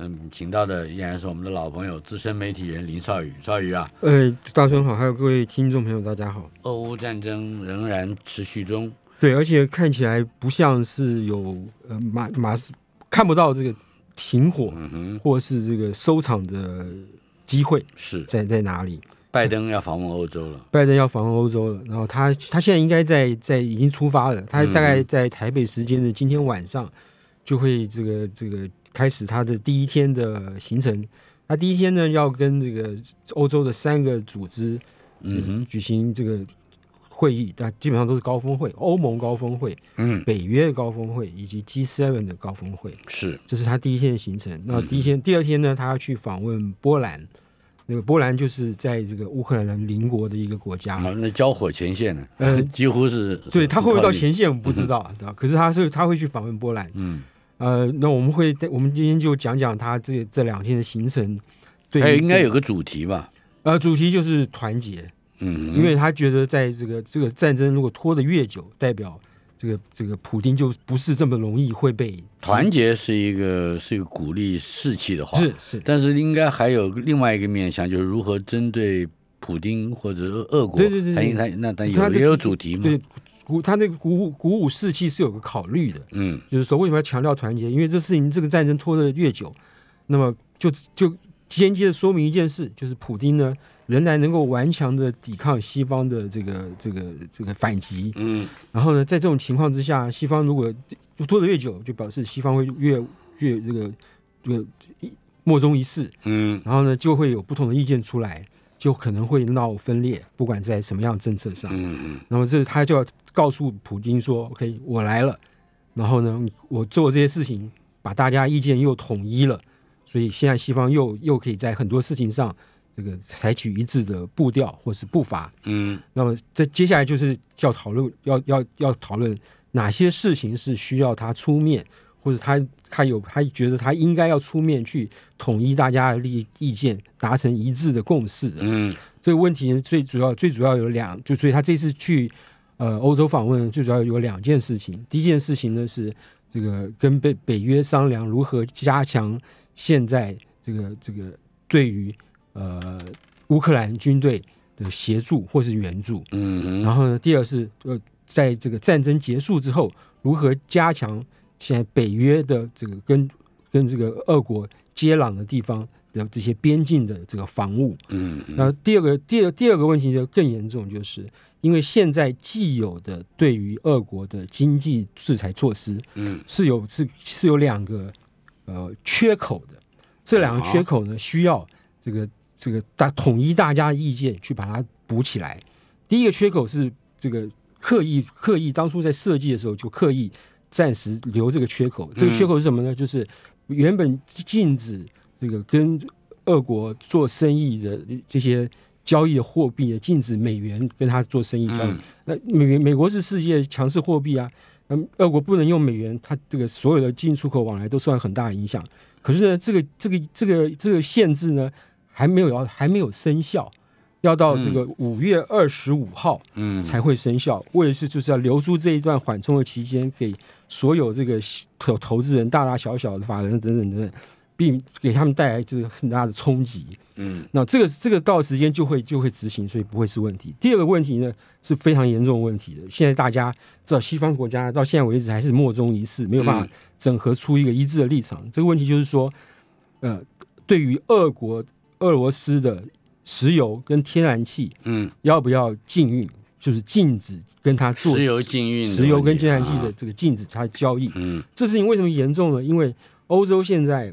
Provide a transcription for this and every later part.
嗯，请到的依然是我们的老朋友资深媒体人林少宇。少宇啊，呃，大春好，还有各位听众朋友，大家好。俄乌战争仍然持续中，对，而且看起来不像是有呃马马斯看不到这个停火，嗯哼，或是这个收场的机会是在在哪里？拜登要访问欧洲了，拜登要访问欧洲了，然后他他现在应该在在已经出发了，他大概在台北时间的今天晚上就会这个这个。开始他的第一天的行程，他第一天呢要跟这个欧洲的三个组织，嗯举行这个会议，但基本上都是高峰会，欧盟高峰会，嗯，北约的高峰会以及 G7 的高峰会，是，这是他第一天的行程。那第一天，第二天呢，他要去访问波兰，那个波兰就是在这个乌克兰的邻国的一个国家，那交火前线呢，嗯，几乎是，对他会不会到前线，我们不知道，知道？可是他是他会去访问波兰，嗯。呃，那我们会，我们今天就讲讲他这这两天的行程。对，应该有个主题吧？呃，主题就是团结。嗯，因为他觉得在这个这个战争如果拖得越久，代表这个这个普京就不是这么容易会被团结，是一个是一个鼓励士气的话。是是，但是应该还有另外一个面向，就是如何针对普京或者俄俄国。对对对，他他那他有也有主题嘛？对。鼓他那个鼓舞鼓舞士气是有个考虑的，嗯，就是说为什么要强调团结？因为这事情这个战争拖得越久，那么就就间接的说明一件事，就是普京呢仍然能够顽强的抵抗西方的这个这个这个反击，嗯，然后呢，在这种情况之下，西方如果拖得越久，就表示西方会越越这个这个莫衷一是，嗯，然后呢就会有不同的意见出来。就可能会闹分裂，不管在什么样的政策上。嗯嗯。那么这他就要告诉普京说：“OK，我来了。然后呢，我做这些事情，把大家意见又统一了。所以现在西方又又可以在很多事情上，这个采取一致的步调或是步伐。嗯。那么这接下来就是要讨论，要要要讨论哪些事情是需要他出面。”或者他他有他觉得他应该要出面去统一大家的利意见，达成一致的共识。嗯，这个问题最主要最主要有两，就所以他这次去呃欧洲访问，最主要有两件事情。第一件事情呢是这个跟北北约商量如何加强现在这个这个对于呃乌克兰军队的协助或是援助。嗯，然后呢，第二是呃在这个战争结束之后如何加强。现在北约的这个跟跟这个俄国接壤的地方的这些边境的这个防务，嗯，那第二个第二第二个问题就更严重，就是因为现在既有的对于俄国的经济制裁措施，嗯，是有是是有两个呃缺口的，这两个缺口呢需要这个这个大统一大家的意见去把它补起来。第一个缺口是这个刻意刻意当初在设计的时候就刻意。暂时留这个缺口，这个缺口是什么呢？就是原本禁止这个跟俄国做生意的这些交易的货币，禁止美元跟他做生意交易。那美元美国是世界强势货币啊，那俄国不能用美元，它这个所有的进出口往来都受到很大的影响。可是呢，这个这个这个这个限制呢，还没有要还没有生效。要到这个五月二十五号，嗯，才会生效。为的是就是要留出这一段缓冲的期间，给所有这个投投资人、大大小小的法人等等等等，并给他们带来这个很大的冲击。嗯，那这个这个到时间就会就会执行，所以不会是问题。第二个问题呢是非常严重的问题的。现在大家知道，西方国家到现在为止还是莫衷一是，没有办法整合出一个一致的立场。这个问题就是说，呃，对于俄国俄罗斯的。石油跟天然气，嗯，要不要禁运？就是禁止跟他做石油禁运，石油跟天然气的这个禁止它交易。嗯，这事情为什么严重呢？因为欧洲现在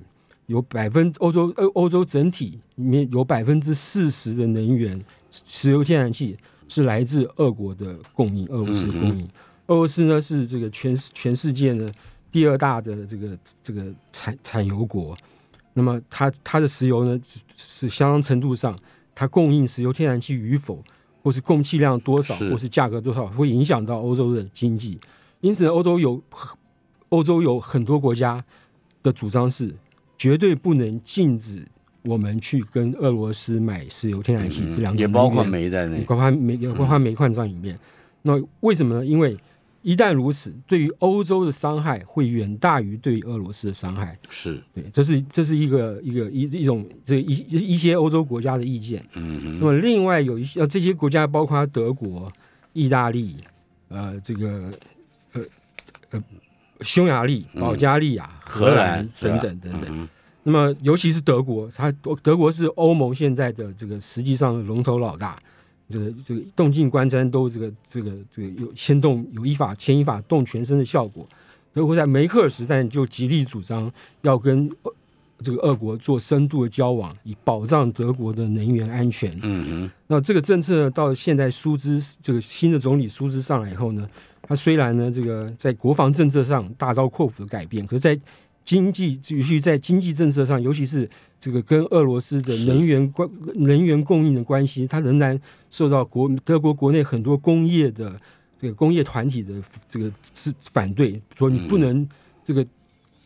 有百分欧洲欧欧洲整体里面有百分之四十的能源，石油天然气是来自俄国的供应，俄罗斯供应。俄罗斯呢是这个全全世界的第二大的这个这个产产油国。那么它它的石油呢是相当程度上。它供应石油天然气与否，或是供气量多少，或是价格多少，会影响到欧洲的经济。因此，欧洲有欧洲有很多国家的主张是绝对不能禁止我们去跟俄罗斯买石油天然气这两种，也包括煤在内，包括煤，也包括煤矿在里面。那为什么呢？因为一旦如此，对于欧洲的伤害会远大于对俄罗斯的伤害。是对，这是这是一个一个一一种这一一些欧洲国家的意见。嗯，那么另外有一些呃这些国家包括德国、意大利、呃这个呃呃匈牙利、保加利亚、荷兰等等等等。那么尤其是德国，它德国是欧盟现在的这个实际上的龙头老大。这个这个动静观瞻都这个这个这个有牵动有依法牵一法动全身的效果。德国在梅克尔时代就极力主张要跟这个俄国做深度的交往，以保障德国的能源安全。嗯嗯。那这个政策呢，到现在苏兹这个新的总理苏兹上来以后呢，他虽然呢这个在国防政策上大刀阔斧的改变，可是在经济尤其在经济政策上，尤其是这个跟俄罗斯的能源关能源供应的关系，它仍然受到国德国国内很多工业的这个工业团体的这个是反对，说你不能这个，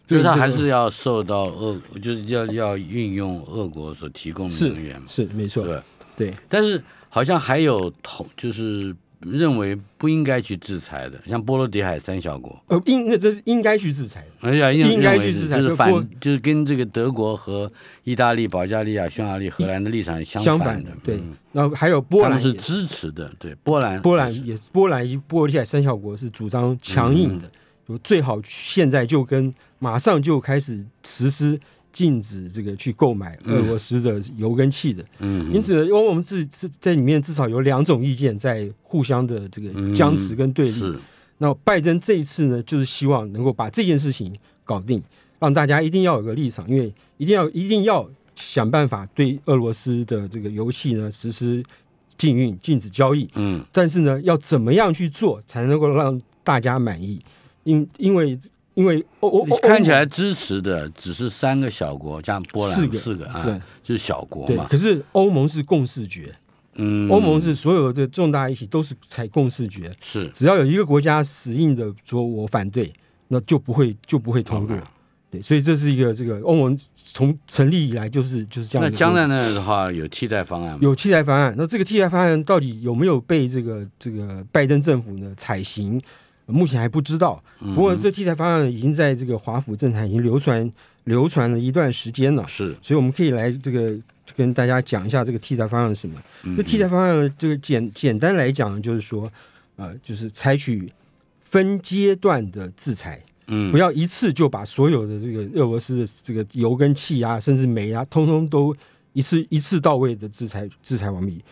就是他还是要受到俄，就是要要运用俄国所提供的能源嘛，是没错，对对，但是好像还有同就是。认为不应该去制裁的，像波罗的海三小国，呃，应那这是应该去制裁的，哎呀，应该去制裁，就是反，就是跟这个德国和意大利、保加利亚、匈牙利、荷兰的立场相反的，对。然后还有波兰是支持的，对，波兰，波兰也，波兰一波罗的海三小国是主张强硬的，就最好现在就跟马上就开始实施。禁止这个去购买俄罗斯的油跟气的，嗯，因此呢，因为我们自是在里面至少有两种意见在互相的这个僵持跟对立。那拜登这一次呢，就是希望能够把这件事情搞定，让大家一定要有个立场，因为一定要一定要想办法对俄罗斯的这个油气呢实施禁运、禁止交易。嗯，但是呢，要怎么样去做才能够让大家满意？因因为。因为欧欧看起来支持的只是三个小国，加波兰四个四个啊，就是小国嘛。可是欧盟是共视觉，嗯，欧盟是所有的重大议题都是采共视觉，是只要有一个国家死硬的说我反对，那就不会就不会通过。对，所以这是一个这个欧盟从成立以来就是就是这样。那将来呢的话有替代方案吗？有替代方案。那这个替代方案到底有没有被这个这个拜登政府呢采行？目前还不知道，不过这替代方案已经在这个华府政坛已经流传流传了一段时间了。是，所以我们可以来这个跟大家讲一下这个替代方案是什么。这替代方案这个简简单来讲，就是说，呃，就是采取分阶段的制裁，嗯，不要一次就把所有的这个俄罗斯的这个油跟气啊，甚至煤啊，通通都一次一次到位的制裁制裁完毕，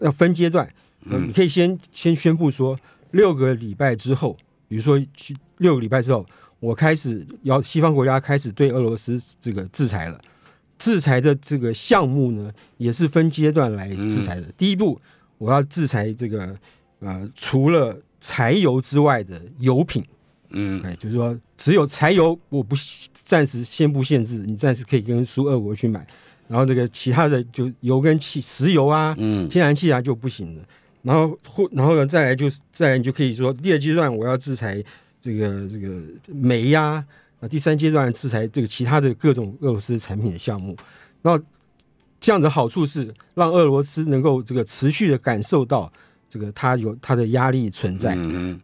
要分阶段。呃，你可以先先宣布说。六个礼拜之后，比如说去六个礼拜之后，我开始要西方国家开始对俄罗斯这个制裁了。制裁的这个项目呢，也是分阶段来制裁的。第一步，我要制裁这个呃，除了柴油之外的油品。嗯，哎，就是说只有柴油，我不暂时先不限制，你暂时可以跟苏俄国去买。然后这个其他的就油跟气，石油啊，嗯，天然气啊就不行了。然后或然后呢，再来就是再来，你就可以说第二阶段我要制裁这个这个煤呀，啊，第三阶段制裁这个其他的各种俄罗斯产品的项目。然后这样的好处是让俄罗斯能够这个持续的感受到这个它有它的压力存在，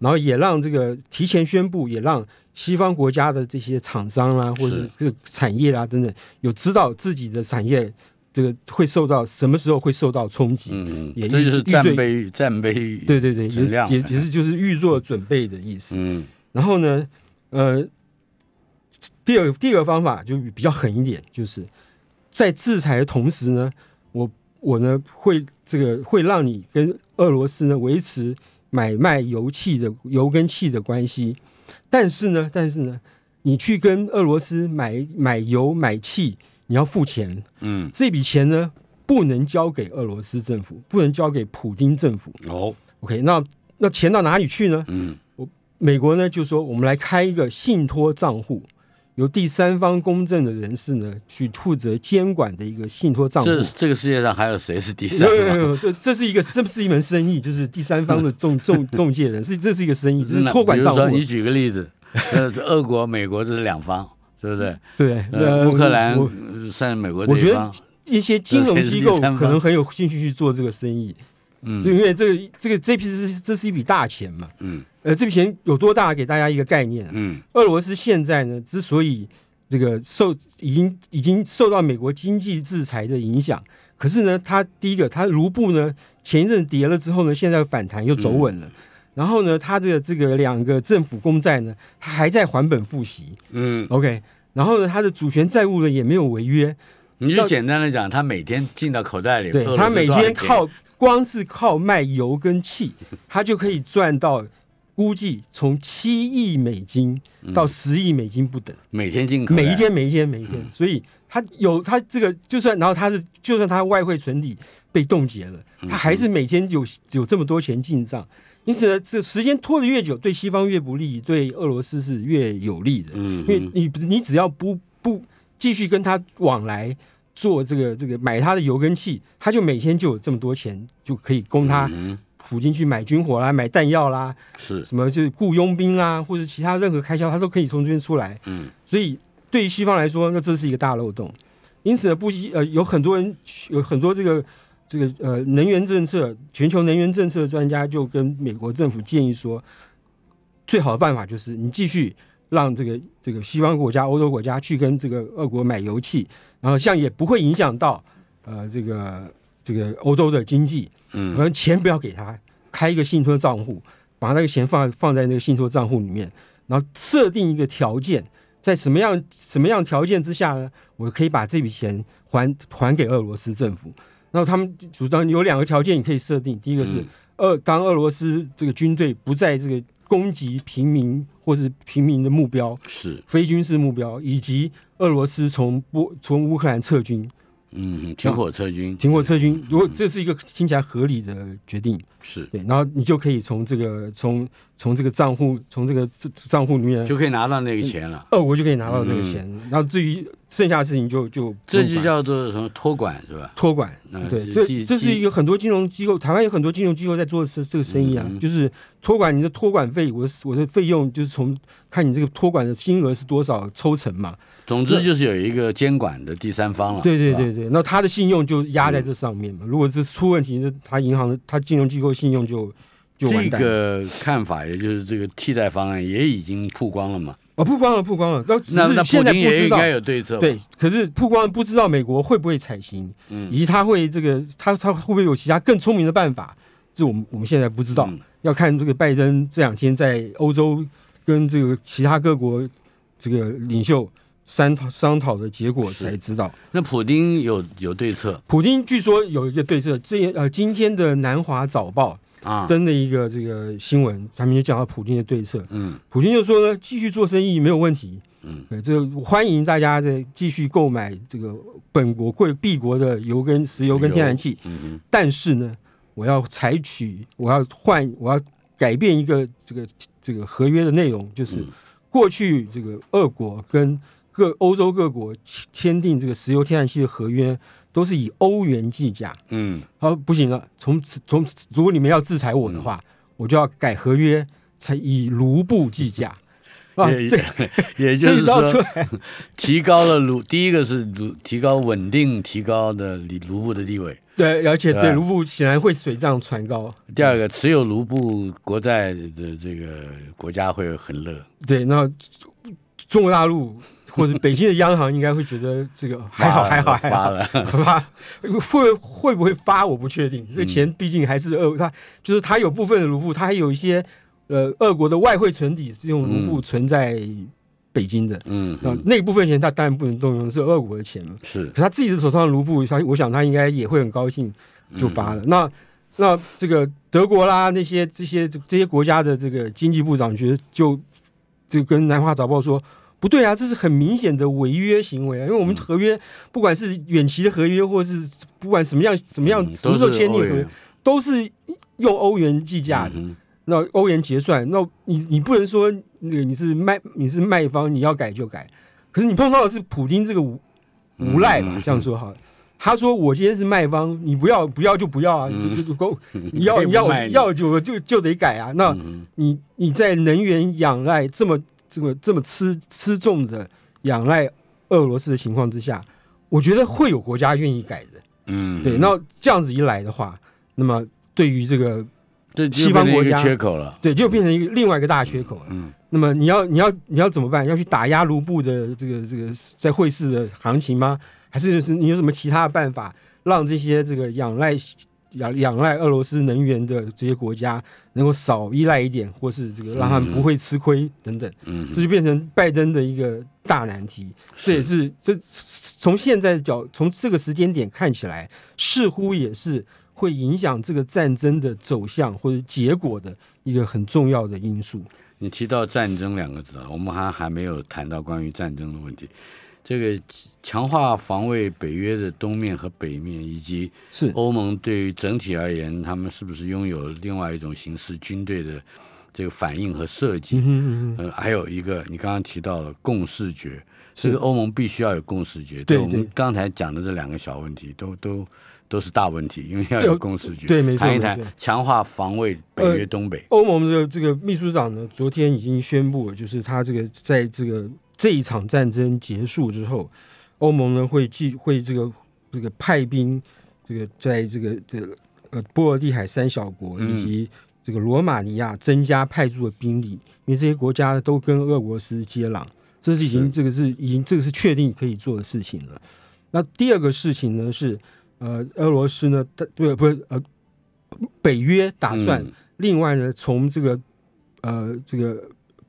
然后也让这个提前宣布，也让西方国家的这些厂商啦，或者是这个产业啊等等，有知道自己的产业。这个会受到什么时候会受到冲击？嗯，也这就是战备战备，对对对，也是也也是就是预做准备的意思。嗯，然后呢，呃，第二第二个方法就比较狠一点，就是在制裁的同时呢，我我呢会这个会让你跟俄罗斯呢维持买卖油气的油跟气的关系，但是呢，但是呢，你去跟俄罗斯买买油买气。你要付钱，嗯，这笔钱呢不能交给俄罗斯政府，不能交给普京政府。哦，OK，那那钱到哪里去呢？嗯，我美国呢就说我们来开一个信托账户，由第三方公证的人士呢去负责监管的一个信托账户。这这个世界上还有谁是第三方？这这是一个这是一门生意，就是第三方的中中 中介人是这是一个生意，就是托管账户。你举个例子，呃，俄国、美国这是两方，对不对？对，呃乌克兰算美国我觉得一些金融机构可能很有兴趣去做这个生意。嗯，就因为这个这个这批是这是一笔大钱嘛，嗯，呃，这笔钱有多大？给大家一个概念，嗯，俄罗斯现在呢，之所以这个受已经已经受到美国经济制裁的影响，可是呢，它第一个，它卢布呢前一阵跌了之后呢，现在反弹又走稳了，然后呢，他的这个两个政府公债呢，他还在还本付息，嗯，OK，然后呢，他的主权债务呢也没有违约，你就简单的讲，他每天进到口袋里，对，他每天靠。光是靠卖油跟气，他就可以赚到估计从七亿美金到十亿美金不等。每天进口，每一天，每一天，每一天。所以他有他这个，就算然后他是，就算他外汇存底被冻结了，他还是每天有有这么多钱进账。因此呢，这时间拖得越久，对西方越不利，对俄罗斯是越有利的。嗯，因为你你只要不不继续跟他往来。做这个这个买他的油跟气，他就每天就有这么多钱，就可以供他普京去买军火啦、买弹药啦，是什么就是雇佣兵啦，或者其他任何开销，他都可以从这边出来。嗯，所以对于西方来说，那这是一个大漏洞。因此呢，不惜呃，有很多人有很多这个这个呃能源政策、全球能源政策专家就跟美国政府建议说，最好的办法就是你继续。让这个这个西方国家、欧洲国家去跟这个俄国买油气，然后像也不会影响到呃这个这个欧洲的经济，嗯，然后钱不要给他，开一个信托账户，把那个钱放放在那个信托账户里面，然后设定一个条件，在什么样什么样条件之下呢，我可以把这笔钱还还给俄罗斯政府。然后他们主张有两个条件你可以设定，第一个是俄当俄罗斯这个军队不在这个。攻击平民或是平民的目标是非军事目标，以及俄罗斯从波从乌克兰撤军。嗯，停火撤军，停火撤军。如果这是一个听起来合理的决定，是对，然后你就可以从这个从从这个账户从这个账户里面就可以拿到那个钱了。哦，我就可以拿到这个钱，然后至于剩下的事情就就这就叫做什么托管是吧？托管，对，这这是一个很多金融机构，台湾有很多金融机构在做这这个生意啊，就是托管你的托管费，我的我的费用就是从看你这个托管的金额是多少抽成嘛。总之就是有一个监管的第三方了。对对对对，那他的信用就压在这上面嘛。如果是出问题，那他银行的、他金融机构信用就就这个看法，也就是这个替代方案也已经曝光了嘛。哦，曝光了，曝光了。那那现在不知道有对策。对，可是曝光不知道美国会不会采行，嗯以及他会这个他他会不会有其他更聪明的办法？这我们我们现在不知道，要看这个拜登这两天在欧洲跟这个其他各国这个领袖。商讨商讨的结果才知道。那普京有有对策？普京据说有一个对策。这呃，今天的南华早报啊登了一个这个新闻，上面就讲到普京的对策。嗯，普京就说呢，继续做生意没有问题。嗯，这欢迎大家在继续购买这个本国贵敝国的油跟石油跟天然气。嗯嗯。但是呢，我要采取，我要换，我要改变一个这个这个合约的内容，就是过去这个俄国跟各欧洲各国签订这个石油天然气的合约，都是以欧元计价。嗯，好，不行了，从此从如果你们要制裁我的话，我就要改合约，才以卢布计价。啊，这也 就是说，提高了卢，第一个是卢提高稳定提高的卢卢布的地位。对，而且对卢布显然会水涨船高。第二个，持有卢布国债的这个国家会很乐。对，那中国大陆。或者北京的央行应该会觉得这个还好还好还好，发 会会不会发我不确定。这钱毕竟还是俄，他就是他有部分的卢布，他还有一些呃俄国的外汇存底是用卢布存在北京的。嗯，那那部分钱他当然不能动用，是俄国的钱嘛。是，可他自己的手上的卢布，他我想他应该也会很高兴就发了。那那这个德国啦那些这些这些国家的这个经济部长觉得就就跟南华早报说。不对啊，这是很明显的违约行为啊！因为我们合约，不管是远期的合约，或是不管什么样、什么样、什么时候签订合约，都是用欧元计价的。那欧元结算，那你你不能说那个你是卖你是卖方，你要改就改。可是你碰到的是普京这个无无赖吧？这样说好。他说：“我今天是卖方，你不要不要就不要啊！就就够，你要你要要就就就得改啊！那你你在能源仰赖这么这么这么吃吃重的仰赖俄罗斯的情况之下，我觉得会有国家愿意改的。嗯，对。那这样子一来的话，那么对于这个西方国家缺口了，对，就变成一个另外一个大缺口了。嗯，那么你要你要你要怎么办？要去打压卢布的这个这个在汇市的行情吗？”还是就是你有什么其他的办法，让这些这个仰赖仰仰赖俄罗斯能源的这些国家能够少依赖一点，或是这个让他们不会吃亏等等。嗯，这就变成拜登的一个大难题。这也是这从现在的角从这个时间点看起来，似乎也是会影响这个战争的走向或者结果的一个很重要的因素。你提到战争两个字啊，我们还还没有谈到关于战争的问题。这个强化防卫北约的东面和北面，以及是欧盟对于整体而言，他们是不是拥有另外一种形式军队的这个反应和设计？呃，还有一个你刚刚提到了共视觉，这个欧盟必须要有共视觉。对我们刚才讲的这两个小问题，都都都是大问题，因为要有共识局。对，没错，谈一谈强化防卫北约东北。欧盟的这个秘书长呢，昨天已经宣布了，就是他这个在这个。这一场战争结束之后，欧盟呢会继会这个这个派兵，这个在这个这个呃波罗的海三小国以及这个罗马尼亚增加派驻的兵力，因为这些国家都跟俄罗斯接壤，这是已经这个是已经这个是确定可以做的事情了。那第二个事情呢是呃俄罗斯呢对不是呃北约打算另外呢从这个呃这个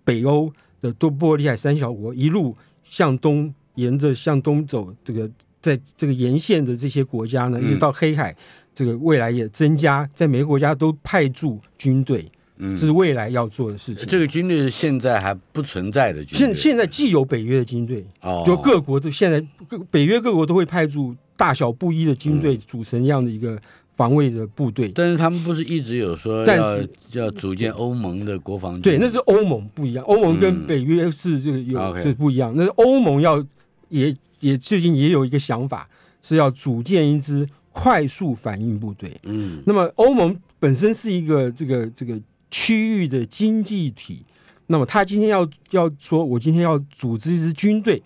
北欧。的多波罗的海三小国一路向东，沿着向东走，这个在这个沿线的这些国家呢，一直到黑海，这个未来也增加，在每个国家都派驻军队，这是未来要做的事情。这个军队是现在还不存在的军队。现现在既有北约的军队，就各国都现在各北约各国都会派驻大小不一的军队组成这样的一个。防卫的部队，但是他们不是一直有说要要组建欧盟的国防军？对，那是欧盟不一样，欧盟跟北约是这个有这不一样。那欧盟要也也最近也有一个想法，是要组建一支快速反应部队。嗯，那么欧盟本身是一个这个这个区域的经济体，那么他今天要要说，我今天要组织一支军队，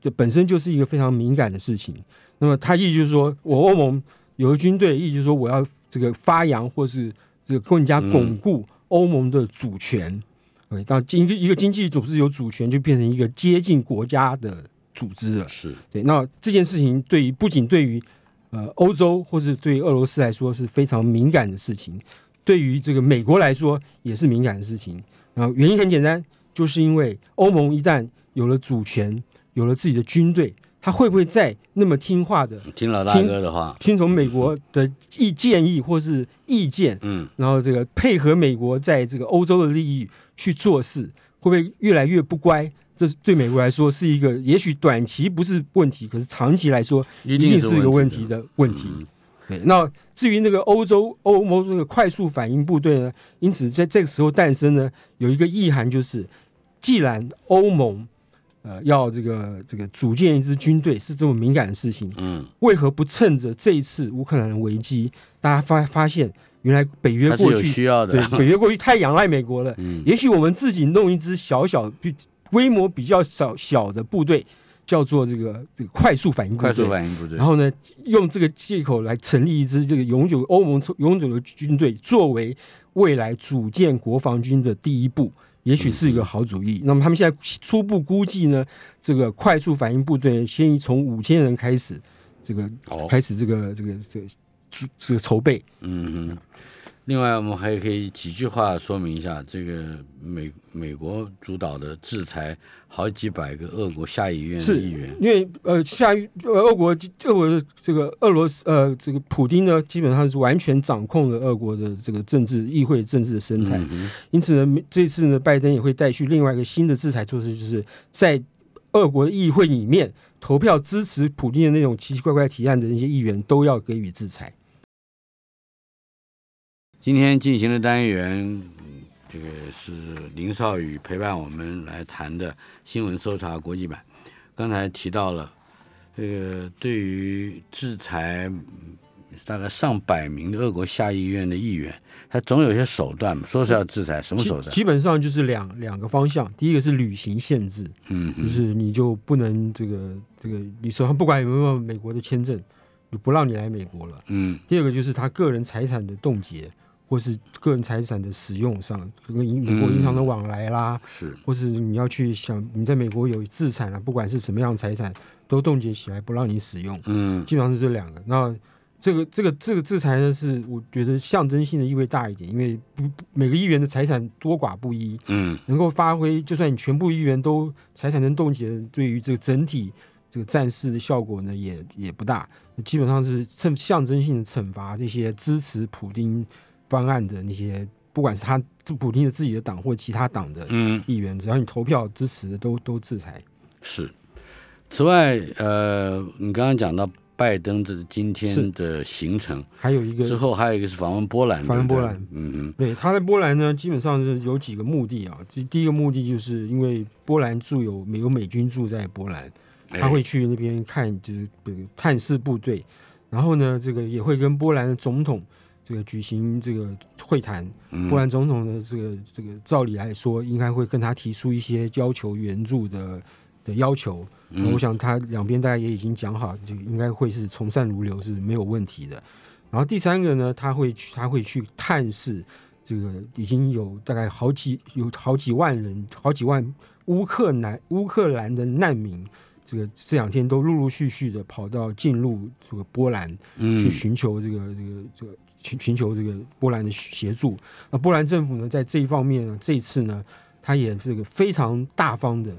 这本身就是一个非常敏感的事情。那么他意思就是说我欧盟。有个军队，意思就是说我要这个发扬或是这个更加巩固欧盟的主权。OK，当经一个一个经济组织有主权，就变成一个接近国家的组织了。是对。那这件事情对于不仅对于呃欧洲或是对俄罗斯来说是非常敏感的事情，对于这个美国来说也是敏感的事情。然后原因很简单，就是因为欧盟一旦有了主权，有了自己的军队。他会不会再那么听话的听老大哥的话，听从美国的意建议或是意见？嗯，然后这个配合美国在这个欧洲的利益去做事，会不会越来越不乖？这是对美国来说是一个，也许短期不是问题，可是长期来说一定是一个问题的问题。对，那至于那个欧洲欧盟这个快速反应部队呢？因此在这个时候诞生呢，有一个意涵就是，既然欧盟。呃，要这个这个组建一支军队是这么敏感的事情，嗯，为何不趁着这一次乌克兰的危机，大家发发现原来北约过去需要的，对北约过去太仰赖美国了，嗯，也许我们自己弄一支小小、规模比较小小的部队，叫做这个这个快速反应部队，快速反应部队，然后呢，用这个借口来成立一支这个永久欧盟永久的军队，作为未来组建国防军的第一步。也许是一个好主意。那么他们现在初步估计呢，这个快速反应部队先从五千人开始，这个开始这个这个这个这个筹备。嗯嗯。另外，我们还可以几句话说明一下，这个美美国主导的制裁好几百个俄国下议院议员，因为呃下呃俄国俄国的这个俄罗斯呃这个普京呢，基本上是完全掌控了俄国的这个政治议会政治的生态，因此呢，这次呢，拜登也会带去另外一个新的制裁措施，就是在俄国的议会里面投票支持普京的那种奇奇怪怪提案的那些议员都要给予制裁。今天进行的单元，这个是林少宇陪伴我们来谈的新闻搜查国际版。刚才提到了这个对于制裁大概上百名的俄国下议院的议员，他总有些手段嘛，说是要制裁，什么手段？基本上就是两两个方向，第一个是旅行限制，嗯，就是你就不能这个这个，你手上不管有没有美国的签证，就不让你来美国了，嗯。第二个就是他个人财产的冻结。或是个人财产的使用上，跟银美国银行的往来啦，是，或是你要去想你在美国有资产啊，不管是什么样的财产，都冻结起来不让你使用。嗯，基本上是这两个。那这个这个这个制裁呢，是我觉得象征性的意味大一点，因为不每个议员的财产多寡不一，嗯，能够发挥，就算你全部议员都财产能冻结，对于这个整体这个战事的效果呢，也也不大。基本上是趁象征性的惩罚这些支持普京。方案的那些，不管是他这普京的自己的党或其他党的议员，只要你投票支持的，都都制裁。是。此外，呃，你刚刚讲到拜登这今天的行程，还有一个之后还有一个是访问波兰，访问波兰。嗯嗯，对，他在波兰呢，基本上是有几个目的啊。这第一个目的就是因为波兰驻有美有美军驻在波兰，他会去那边看，就是探视部队，然后呢，这个也会跟波兰的总统。这个举行这个会谈，波兰总统的这个这个照理来说，应该会跟他提出一些要求援助的的要求。我想他两边大家也已经讲好，这个应该会是从善如流是没有问题的。然后第三个呢，他会去他会去探视这个已经有大概好几有好几万人，好几万乌克兰乌克兰的难民，这个这两天都陆陆续续的跑到进入这个波兰去寻求这个这个这个。寻寻求这个波兰的协助，那波兰政府呢，在这一方面呢，这一次呢，他也这个非常大方的，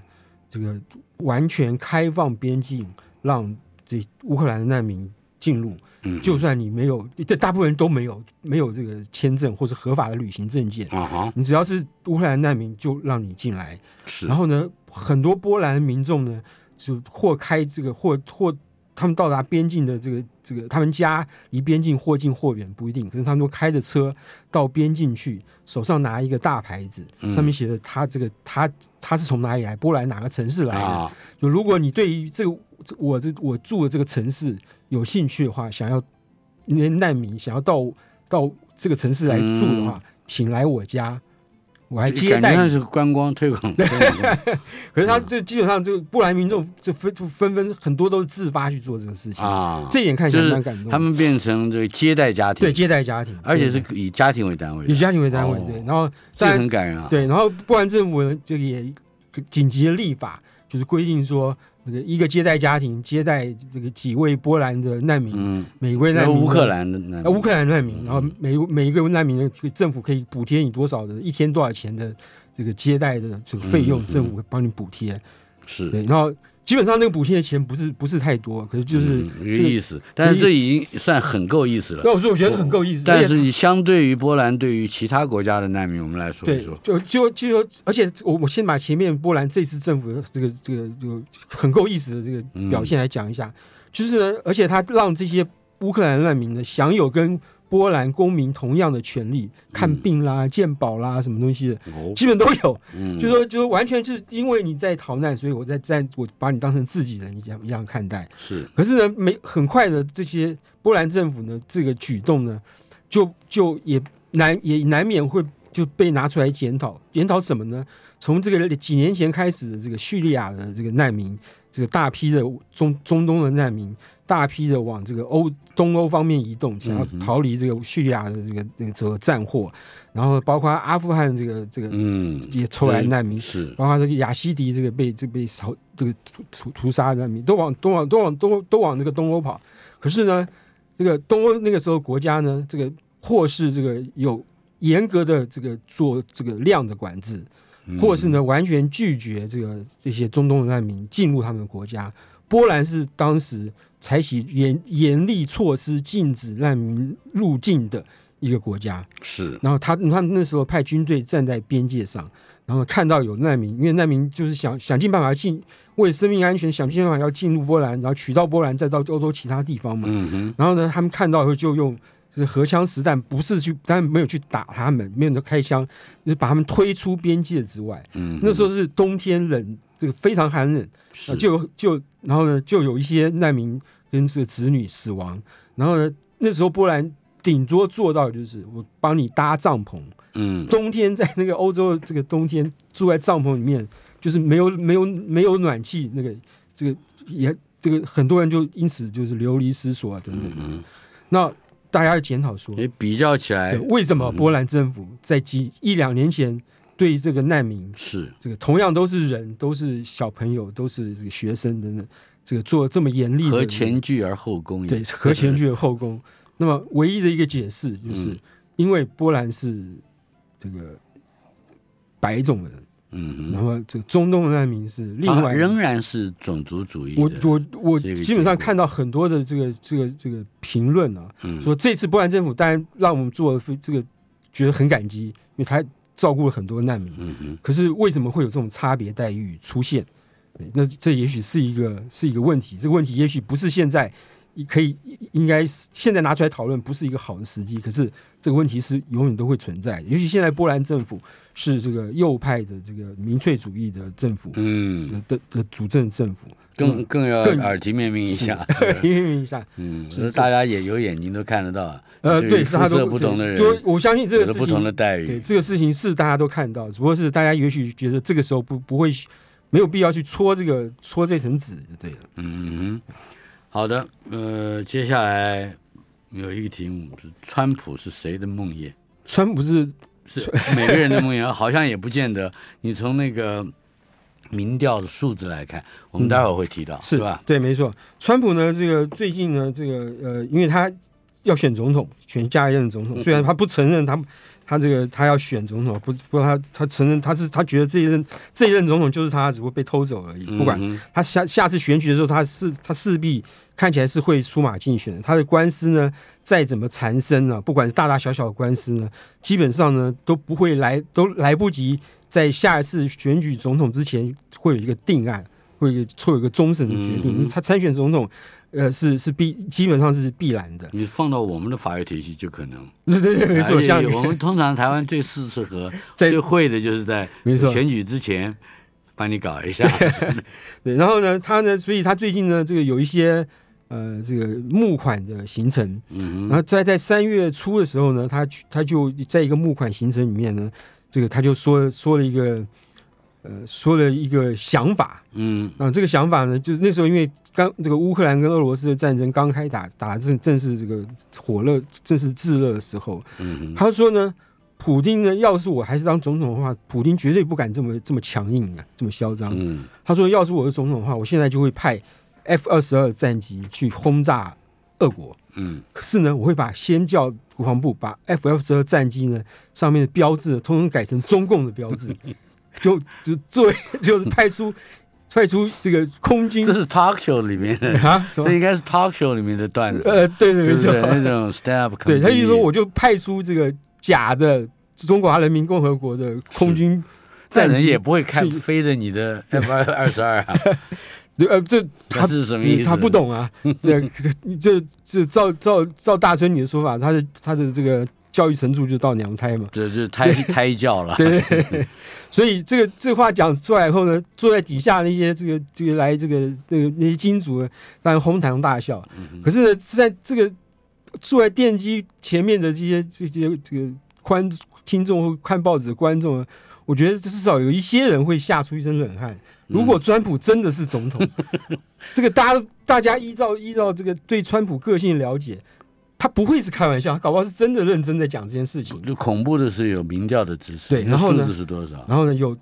这个完全开放边境，让这乌克兰的难民进入。嗯，就算你没有，这大部分人都没有没有这个签证或是合法的旅行证件啊你只要是乌克兰难民，就让你进来。是，然后呢，很多波兰民众呢，就或开这个或或。他们到达边境的这个这个，他们家离边境或近或远不一定，可能他们都开着车到边境去，手上拿一个大牌子，上面写着他这个他他是从哪里来，波兰哪个城市来的。就如果你对于这个我的我住的这个城市有兴趣的话，想要那些难民想要到到这个城市来住的话，请来我家。我还接待是观光 推广，可是他这基本上就波兰民众就纷纷纷很多都是自发去做这个事情啊，这一点看起来蛮感动。他们变成这个接待家庭，对接待家庭，而且是以家庭为单位，以家庭为单位，对。然后这很感人啊，对。然后波兰政府呢，这个也紧急的立法，就是规定说。那个一个接待家庭接待这个几位波兰的难民，每位难民乌克兰的难民。乌克兰难民，然后每每一个难民的，政府可以补贴你多少的一天多少钱的这个接待的这个费用，政府会帮你补贴，是。对，然后。基本上那个补贴的钱不是不是太多，可是就是这个意思。但是这已经算很够意思了。那我说我觉得很够意思。但是你相对于波兰，对于其他国家的难民，我们来说一说，就就就说，而且我我先把前面波兰这次政府的这个这个就很够意思的这个表现来讲一下，就是呢，而且他让这些乌克兰难民呢享有跟。波兰公民同样的权利，看病啦、健保啦，什么东西的，基本都有。就说，就完全就是因为你在逃难，所以我在在我把你当成自己人一样一样看待。是，可是呢，没很快的这些波兰政府呢，这个举动呢，就就也难也难免会就被拿出来检讨。检讨什么呢？从这个几年前开始的这个叙利亚的这个难民，这个大批的中中东的难民。大批的往这个欧东欧方面移动，想要逃离这个叙利亚的这个这个这个战祸，然后包括阿富汗这个这个嗯也出来难民，是包括这个亚西迪这个被这被扫这个屠屠杀难民，都往都往都往都都往那个东欧跑。可是呢，这个东欧那个时候国家呢，这个或是这个有严格的这个做这个量的管制，或是呢完全拒绝这个这些中东的难民进入他们的国家。波兰是当时。采取严严厉措施禁止难民入境的一个国家，是。然后他他那时候派军队站在边界上，然后看到有难民，因为难民就是想想尽办法进，为生命安全想尽办法要进入波兰，然后取到波兰，再到欧洲其他地方嘛。嗯哼。然后呢，他们看到以后就用就是荷枪实弹，不是去，当然没有去打他们，没有开枪，就是把他们推出边界之外。嗯，那时候是冬天冷，这个非常寒冷，就就然后呢，就有一些难民跟这个子女死亡。然后呢，那时候波兰顶多做到就是我帮你搭帐篷。嗯，冬天在那个欧洲这个冬天住在帐篷里面，就是没有没有没有暖气，那个这个也这个很多人就因此就是流离失所啊等等。嗯，那。大家要检讨说，你比较起来，为什么波兰政府在几一两年前对这个难民是这个同样都是人，都是小朋友，都是这个学生等等，这个做这么严厉的？和前倨而后恭，对，和前倨而后恭。那么唯一的一个解释就是，因为波兰是这个白种人。嗯，然后这个中东的难民是另外仍然是种族主义。我我我基本上看到很多的这个这个这个评论啊，说这次波兰政府当然让我们做这个觉得很感激，因为他照顾了很多难民。嗯嗯。可是为什么会有这种差别待遇出现？那这也许是一个是一个问题。这个问题也许不是现在可以应该现在拿出来讨论，不是一个好的时机。可是这个问题是永远都会存在的。尤其现在波兰政府。是这个右派的这个民粹主义的政府，嗯，的的主政政府，更更要耳提面命一下，耳提面命一下，嗯，是大家也有眼睛都看得到，呃，对，肤色不同的人，就我相信这个事情，不同的待遇，对这个事情是大家都看到，只不过是大家也许觉得这个时候不不会没有必要去戳这个戳这层纸就对了，嗯，好的，呃，接下来有一个题目是川普是谁的梦魇？川普是。是 每个人的梦魇，好像也不见得。你从那个民调的数字来看，我们待会儿会提到，是吧？对，没错。川普呢，这个最近呢，这个呃，因为他要选总统，选下一任总统，虽然他不承认他他这个他要选总统，不不过他他承认他是他觉得这一任这一任总统就是他，只不过被偷走而已。不管他下下次选举的时候，他是他势必。看起来是会出马竞选，他的官司呢再怎么缠身呢，不管是大大小小的官司呢，基本上呢都不会来，都来不及在下一次选举总统之前会有一个定案，会做一个终审的决定。他参选总统，呃，是是必基本上是必然的。你放到我们的法律体系就可能，对对对，没错。像我们通常台湾最适适合、最会的就是在 选举之前帮你搞一下。对，然后呢，他呢，所以他最近呢，这个有一些。呃，这个募款的行程，嗯然后在在三月初的时候呢，他他就在一个募款行程里面呢，这个他就说说了一个，呃，说了一个想法，嗯，啊，这个想法呢，就是那时候因为刚这个乌克兰跟俄罗斯的战争刚开打打正正是这个火热正是炙热的时候，嗯，他说呢，普京呢，要是我还是当总统的话，普京绝对不敢这么这么强硬啊，这么嚣张，嗯，他说要是我是总统的话，我现在就会派。F 二十二战机去轰炸俄国，嗯，可是呢，我会把先叫国防部把 F 二十二战机呢上面的标志通通改成中共的标志，就就作为 就是派出派出这个空军，这是 talk show 里面的啊，这应该是 talk show 里面的段子，呃，对对没错，那种 step，对，他就说我就派出这个假的中华人民共和国的空军战人，也不会看飞着你的 F 二二十二啊。呃，这他是什么意思？他不懂啊。这这这照照照大春你的说法，他的他的这个教育程度就到娘胎嘛。这就是胎胎教了。对，所以这个这话讲出来以后呢，坐在底下那些这个这个来这个那个那些金主，当然哄堂大笑。可是呢，在这个坐在电机前面的这些这些这个观听众或看报纸的观众，我觉得至少有一些人会吓出一身冷汗。如果川普真的是总统，这个大家大家依照依照这个对川普个性了解，他不会是开玩笑，他搞不好是真的认真在讲这件事情。就恐怖的是有民调的支持，对，然后呢？是多少？然后呢？有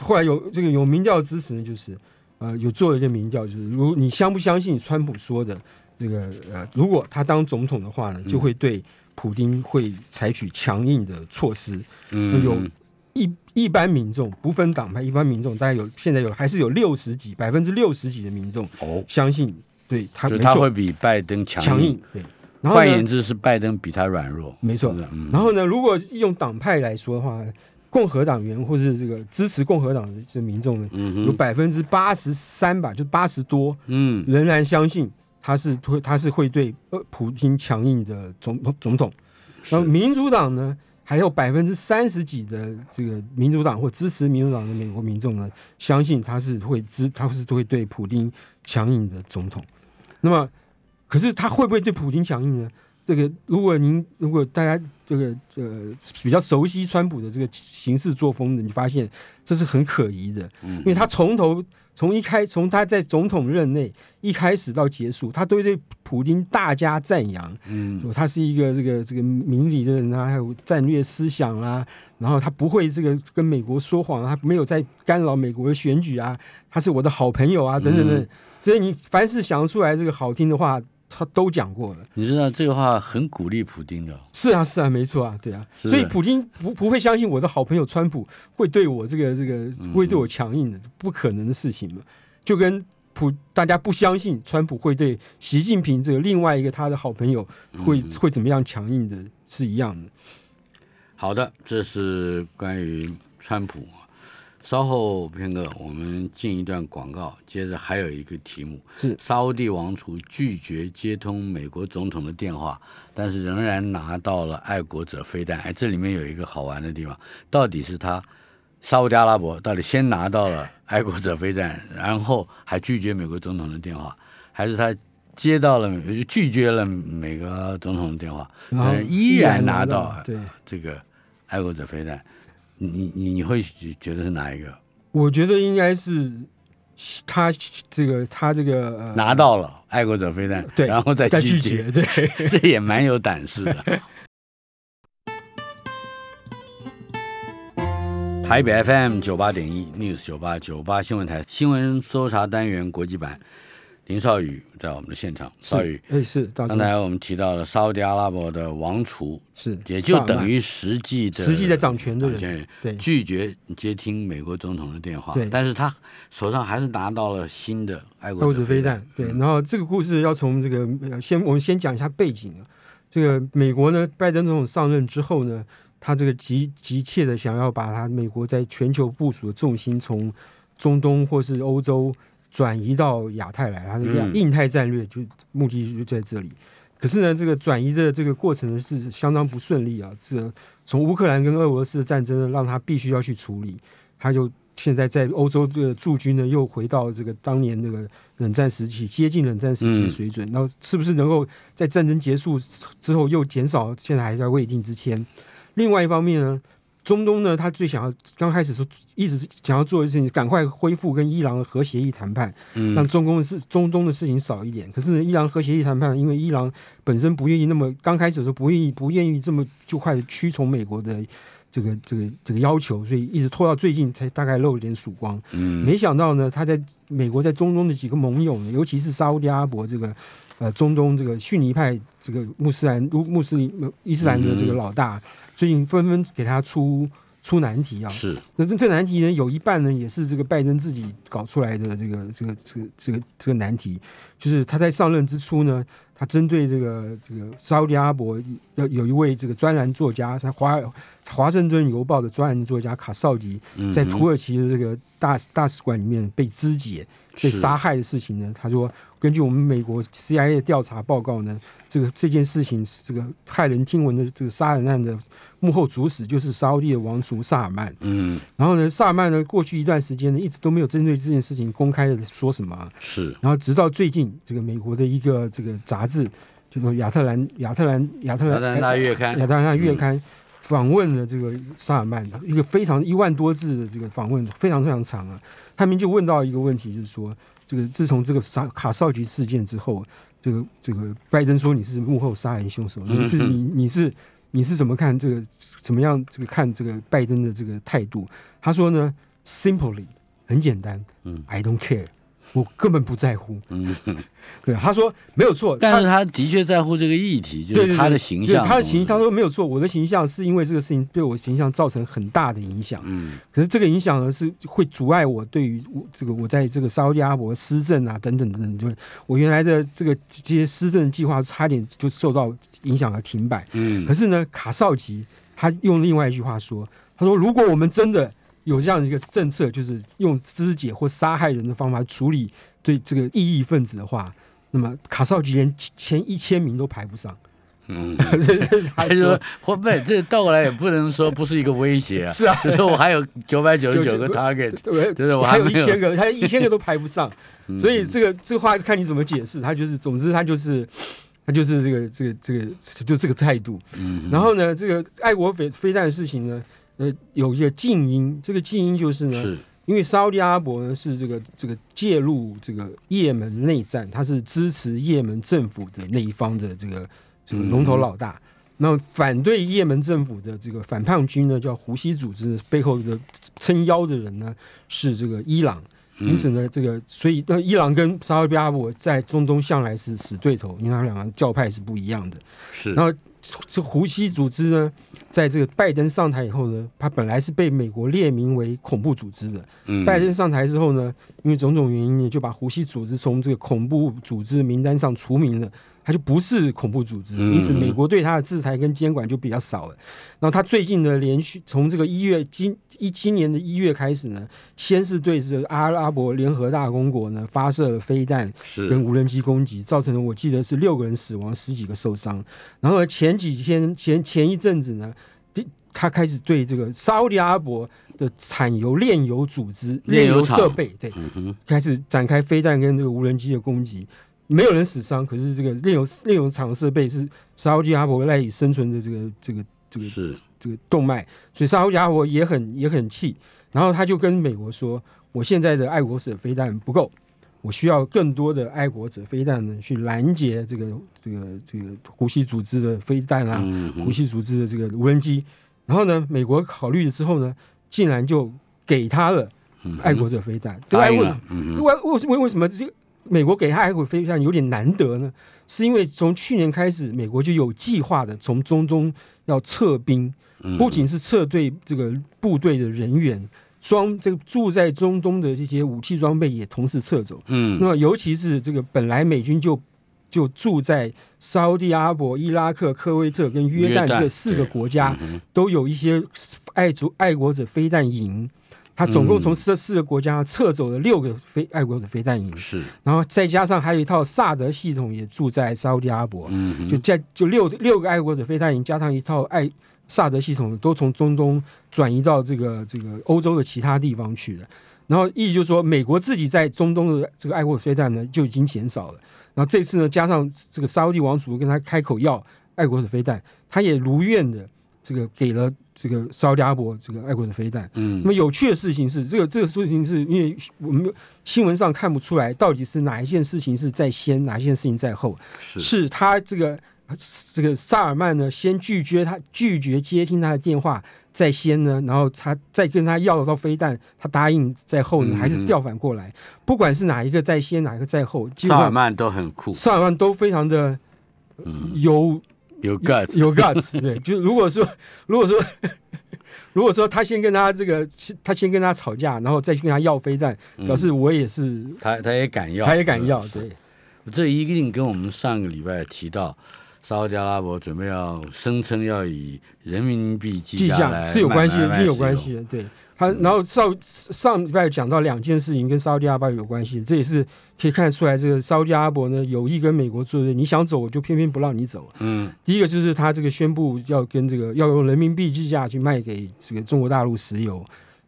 后来有这个有民调支持呢，就是呃有做了一个民调，就是如你相不相信川普说的这个呃，如果他当总统的话呢，就会对普京会采取强硬的措施。嗯，有。一一般民众不分党派，一般民众大概有现在有还是有六十几百分之六十几的民众哦相信对他，他会比拜登强硬对。换言之是拜登比他软弱，没错。然后呢，如果用党派来说的话，共和党员或是这个支持共和党的这民众呢，有百分之八十三吧，就八十多，嗯，仍然相信他是会他是会对呃普京强硬的总总统。然后民主党呢，还有百分之三十几的这个民主党或支持民主党的美国民众呢，相信他是会支他是会对普京强硬的总统。那么，可是他会不会对普京强硬呢？这个，如果您如果大家这个呃比较熟悉川普的这个行事作风的，你发现这是很可疑的，因为他从头从一开从他在总统任内一开始到结束，他都对普京大加赞扬，嗯，他是一个这个这个明理的人啊，还有战略思想啦，然后他不会这个跟美国说谎，他没有在干扰美国的选举啊，他是我的好朋友啊，等等等，所以你凡是想出来这个好听的话。他都讲过了，你知道这个话很鼓励普京的。是啊，是啊，没错啊，对啊。所以普京不不会相信我的好朋友川普会对我这个这个会对我强硬的，不可能的事情嘛。就跟普大家不相信川普会对习近平这个另外一个他的好朋友会会怎么样强硬的是一样的。好的，这是关于川普。稍后片刻，我们进一段广告，接着还有一个题目是沙地王储拒绝接通美国总统的电话，但是仍然拿到了爱国者飞弹。哎，这里面有一个好玩的地方，到底是他沙地阿拉伯到底先拿到了爱国者飞弹，然后还拒绝美国总统的电话，还是他接到了拒绝了美国总统的电话，但是依然拿到对这个爱国者飞弹？你你你会觉得是哪一个？我觉得应该是他这个他这个拿到了爱国者飞弹，对，然后再拒绝，对，这也蛮有胆识的。台北 FM 九八点一 News 九八九八新闻台新闻搜查单元国际版。林少宇在我们的现场，少宇，哎是，刚才我们提到了沙特阿拉伯的王储，是，也就等于实际的实际在掌权的人，对，拒绝接听美国总统的电话，对，但是他手上还是拿到了新的爱国者飞弹，对，然后这个故事要从这个先，我们先讲一下背景啊，这个美国呢，拜登总统上任之后呢，他这个急急切的想要把他美国在全球部署的重心从中东或是欧洲。转移到亚太来，它的印太战略就目的就在这里。可是呢，这个转移的这个过程呢是相当不顺利啊。这从乌克兰跟俄罗斯的战争呢，让他必须要去处理。他就现在在欧洲这个驻军呢，又回到这个当年那个冷战时期，接近冷战时期的水准。那是不是能够在战争结束之后又减少？现在还在未定之前。另外一方面呢？中东呢，他最想要刚开始说一直想要做的事情，赶快恢复跟伊朗的核协议谈判，让中东的事中东的事情少一点。可是呢，伊朗核协议谈判，因为伊朗本身不愿意那么刚开始的时候不愿意不愿意这么就快的屈从美国的这个这个这个要求，所以一直拖到最近才大概露了点曙光。嗯，没想到呢，他在美国在中东的几个盟友呢，尤其是沙特阿拉伯这个呃中东这个逊尼派这个穆斯兰穆斯林伊斯兰的这个老大。最近纷纷给他出出难题啊！是，那这这难题呢，有一半呢也是这个拜登自己搞出来的。这个这个这个这个这个难题，就是他在上任之初呢，他针对这个这个沙特阿拉伯，有有一位这个专栏作家，他华华盛顿邮报的专栏作家卡绍吉，在土耳其的这个大大使馆里面被肢解、被杀害的事情呢，他说。根据我们美国 CIA 的调查报告呢，这个这件事情是这个骇人听闻的这个杀人案的幕后主使就是沙地的王族萨尔曼。嗯，然后呢，萨尔曼呢，过去一段时间呢，一直都没有针对这件事情公开的说什么。是，然后直到最近，这个美国的一个这个杂志，就说亚特兰亚特兰亚特兰大月刊亚特兰大月刊访问了这个萨尔曼一个非常一万多字的这个访问，非常非常长啊。他们就问到一个问题，就是说。这个自从这个萨卡绍吉事件之后，这个这个拜登说你是幕后杀人凶手，你是你你是你是怎么看这个怎么样这个看这个拜登的这个态度？他说呢，simply 很简单，嗯，I don't care。我根本不在乎，嗯，对，他说没有错，但是他的确在乎这个议题，就是他的形象，他的形象。他说没有错，我的形象是因为这个事情对我形象造成很大的影响，嗯，可是这个影响呢是会阻碍我对于我这个我在这个沙特阿拉伯施政啊等等等等，就我原来的这个这些施政计划差点就受到影响而停摆，嗯，可是呢，卡绍吉他用另外一句话说，他说如果我们真的。有这样一个政策，就是用肢解或杀害人的方法处理对这个异议分子的话，那么卡绍吉连前一千名都排不上。嗯，他说：“会不会这倒过来也不能说不是一个威胁啊？是啊，就是我还有九百九十九个 target，对，就是我还有一千个，他一千个都排不上，所以这个这个话看你怎么解释。他就是，总之他就是他就是这个这个这个就这个态度。嗯，然后呢，这个爱国飞飞弹的事情呢，呃，有一个静音，这个静音就是呢，是因为沙特阿拉伯呢是这个这个介入这个也门内战，他是支持也门政府的那一方的这个。这个龙头老大，那反对也门政府的这个反叛军呢，叫胡西组织背后的撑腰的人呢，是这个伊朗。因此呢，这个所以那伊朗跟沙特阿拉伯在中东向来是死对头，因为他们两个教派是不一样的。是。然后这胡西组织呢，在这个拜登上台以后呢，他本来是被美国列名为恐怖组织的。嗯。拜登上台之后呢，因为种种原因呢，就把胡西组织从这个恐怖组织名单上除名了。他就不是恐怖组织，因此美国对他的制裁跟监管就比较少了。然后他最近呢，连续从这个一月今一今年的一月开始呢，先是对这个阿拉伯联合大公国呢发射了飞弹跟无人机攻击，造成了我记得是六个人死亡，十几个受伤。然后前几天前前一阵子呢，他开始对这个沙特阿拉伯的产油炼油组织炼油设备对，开始展开飞弹跟这个无人机的攻击。没有人死伤，可是这个炼油炼油厂设备是沙特阿拉伯赖以生存的这个这个这个是这个动脉，所以沙特阿拉伯也很也很气，然后他就跟美国说：“我现在的爱国者飞弹不够，我需要更多的爱国者飞弹呢，去拦截这个这个这个胡西组织的飞弹啊，胡西组织的这个无人机。”然后呢，美国考虑了之后呢，竟然就给他了爱国者飞弹，答应了。为为为为什么这？美国给他爱国飞弹有点难得呢，是因为从去年开始，美国就有计划的从中东要撤兵，不仅是撤退这个部队的人员，装这个住在中东的这些武器装备也同时撤走。嗯，那么尤其是这个本来美军就就住在沙地阿拉伯、伊拉克、科威特跟约旦这四个国家，都有一些爱族爱国者飞弹营。他总共从这四个国家撤走了六个飞爱国者飞弹营，是，然后再加上还有一套萨德系统也住在沙特阿拉伯，嗯就在就六六个爱国者飞弹营加上一套爱萨德系统都从中东转移到这个这个欧洲的其他地方去了。然后意思就是说，美国自己在中东的这个爱国者飞弹呢就已经减少了。然后这次呢，加上这个沙特王储跟他开口要爱国者飞弹，他也如愿的这个给了。这个沙特阿伯这个爱国的飞弹，嗯，那么有趣的事情是，这个这个事情是因为我们新闻上看不出来到底是哪一件事情是在先，哪一件事情在后，是是他这个这个萨尔曼呢先拒绝他拒绝接听他的电话在先呢，然后他再跟他要到飞弹，他答应在后呢，还是调反过来？不管是哪一个在先，哪一个在后，萨尔曼都很酷，萨尔曼都非常的有。有 guts，有 guts，对，就如果说，如果说，如果说他先跟他这个，他先跟他吵架，然后再去跟他要飞弹，表示我也是，他他也敢要，他也敢要，对，这一定跟我们上个礼拜提到沙特阿拉伯准备要声称要以人民币计价是有关系，是有关系的，对。他然后上上礼拜讲到两件事情跟沙特阿拉伯有关系，这也是可以看得出来，这个沙特阿拉伯呢有意跟美国作对，你想走我就偏偏不让你走。嗯，第一个就是他这个宣布要跟这个要用人民币计价去卖给这个中国大陆石油，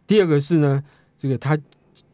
第二个是呢，这个他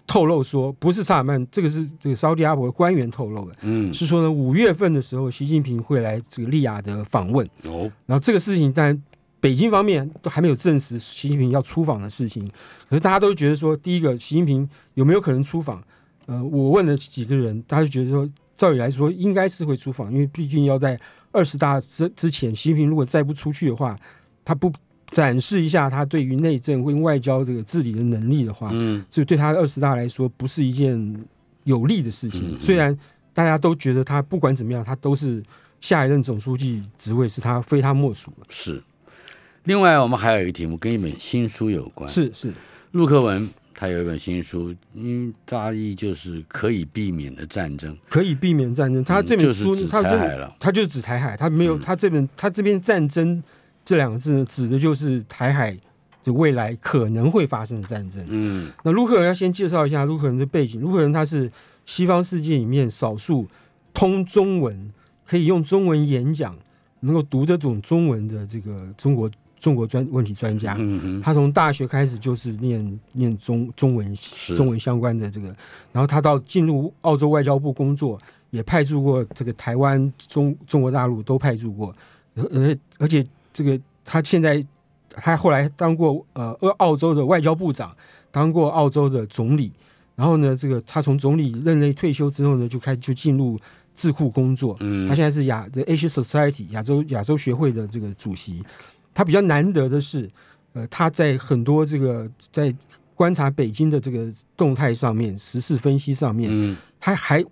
透露说不是萨尔曼，这个是这个沙特阿拉伯的官员透露的，嗯，是说呢五月份的时候习近平会来这个利雅得访问，哦，然后这个事情当然。北京方面都还没有证实习近平要出访的事情，可是大家都觉得说，第一个，习近平有没有可能出访？呃，我问了几个人，大家就觉得说，照理来说应该是会出访，因为毕竟要在二十大之之前，习近平如果再不出去的话，他不展示一下他对于内政跟外交这个治理的能力的话，嗯，这对他二十大来说不是一件有利的事情。虽然大家都觉得他不管怎么样，他都是下一任总书记职位是他非他莫属了，是。另外，我们还有一个题目跟一本新书有关。是是，陆克文他有一本新书，嗯，大意就是可以避免的战争。可以避免战争，他这本书他台海了，他就是指台海，他没有他这本他这边战争这两个字呢，指的就是台海的未来可能会发生的战争。嗯，那卢克人要先介绍一下卢克人的背景。卢克人他是西方世界里面少数通中文，可以用中文演讲，能够读得懂中文的这个中国中国专问题专家。他从大学开始就是念念中中文中文相关的这个，然后他到进入澳洲外交部工作，也派驻过这个台湾、中中国大陆都派驻过，而而且这个他现在他后来当过呃澳洲的外交部长，当过澳洲的总理。然后呢，这个他从总理任内退休之后呢，就开就进入智库工作。嗯，他现在是亚的 Asia Society 亚洲亚洲学会的这个主席。他比较难得的是，呃，他在很多这个在观察北京的这个动态上面、时事分析上面，嗯，他还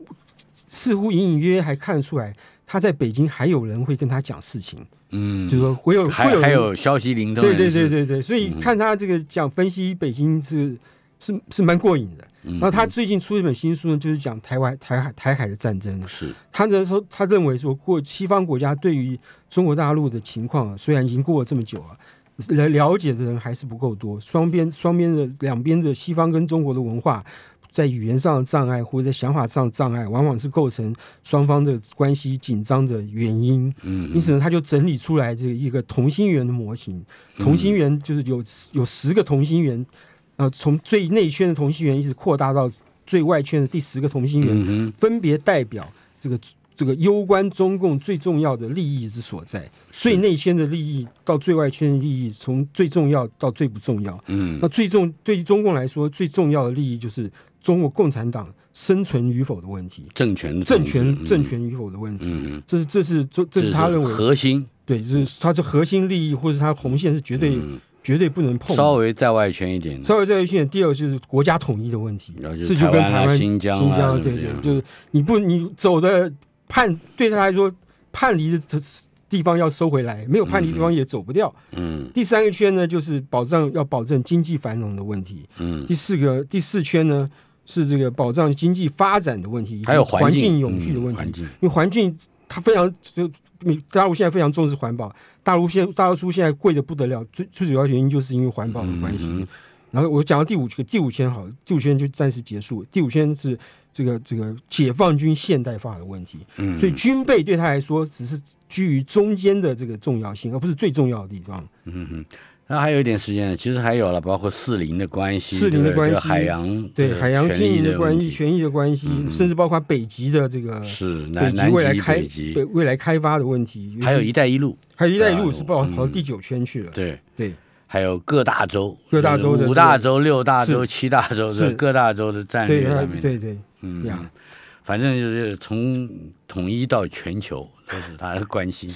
似乎隐隐约约还看出来，他在北京还有人会跟他讲事情。嗯，就说会有还还有消息灵通。对对对对对，所以看他这个讲分析北京是。是是蛮过瘾的。那他最近出一本新书呢，就是讲台湾台海台海的战争。是，他呢说，他认为说，过西方国家对于中国大陆的情况，虽然已经过了这么久了，来了解的人还是不够多。双边双边的两边的西方跟中国的文化，在语言上的障碍或者在想法上的障碍，往往是构成双方的关系紧张的原因。嗯，因此呢，他就整理出来这一个同心圆的模型。同心圆就是有有十个同心圆。呃，从最内圈的同心圆一直扩大到最外圈的第十个同心圆，分别代表这个这个攸关中共最重要的利益之所在。最内圈的利益到最外圈的利益，从最重要到最不重要。嗯，那最重对于中共来说，最重要的利益就是中国共产党生存与否的问题，政权政权政权与否的问题。嗯，这是这是这这是他认为核心，对，是他这核心利益或者他红线是绝对。绝对不能碰，稍微在外圈一点，稍微在外圈。第二就是国家统一的问题，这就跟台湾、新疆、新疆，对对，就是你不你走的叛，对他来说叛离的地方要收回来，没有叛离地方也走不掉。嗯。第三个圈呢，就是保障要保证经济繁荣的问题。嗯。第四个第四圈呢，是这个保障经济发展的问题，还有环境永续的问题。因为环境它非常就。大陆现在非常重视环保，大陆现大陆书现在贵的不得了，最最主要原因就是因为环保的关系。然后我讲到第五圈，第五圈好，第五圈就暂时结束。第五圈是这个这个解放军现代化的问题，嗯所以军备对他来说只是居于中间的这个重要性，而不是最重要的地方。嗯哼。那还有一点时间呢，其实还有了，包括四邻的关系，四邻的关系，海洋对海洋经营的关系，权益的关系，甚至包括北极的这个是南极未来开北未来开发的问题，还有一带一路，还有一带一路是跑跑到第九圈去了，对。对，还有各大洲，各大洲的五大洲、六大洲、七大洲的各大洲的战略上面，对对，嗯，反正就是从统一到全球都是他的关心。